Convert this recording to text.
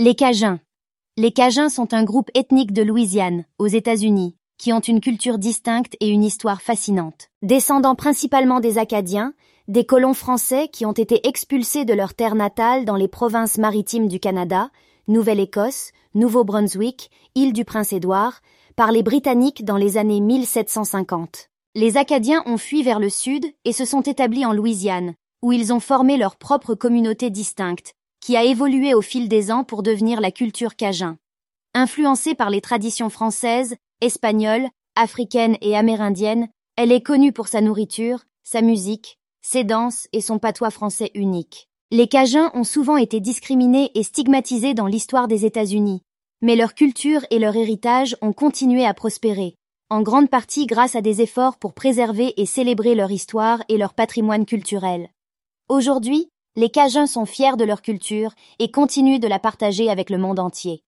Les Cajuns. Les Cajuns sont un groupe ethnique de Louisiane, aux États-Unis, qui ont une culture distincte et une histoire fascinante. Descendant principalement des Acadiens, des colons français qui ont été expulsés de leur terre natale dans les provinces maritimes du Canada, Nouvelle-Écosse, Nouveau-Brunswick, île du Prince-Édouard, par les Britanniques dans les années 1750. Les Acadiens ont fui vers le sud et se sont établis en Louisiane, où ils ont formé leur propre communauté distincte, qui a évolué au fil des ans pour devenir la culture cajun. Influencée par les traditions françaises, espagnoles, africaines et amérindiennes, elle est connue pour sa nourriture, sa musique, ses danses et son patois français unique. Les Cajuns ont souvent été discriminés et stigmatisés dans l'histoire des États-Unis, mais leur culture et leur héritage ont continué à prospérer, en grande partie grâce à des efforts pour préserver et célébrer leur histoire et leur patrimoine culturel. Aujourd'hui, les Cajuns sont fiers de leur culture et continuent de la partager avec le monde entier.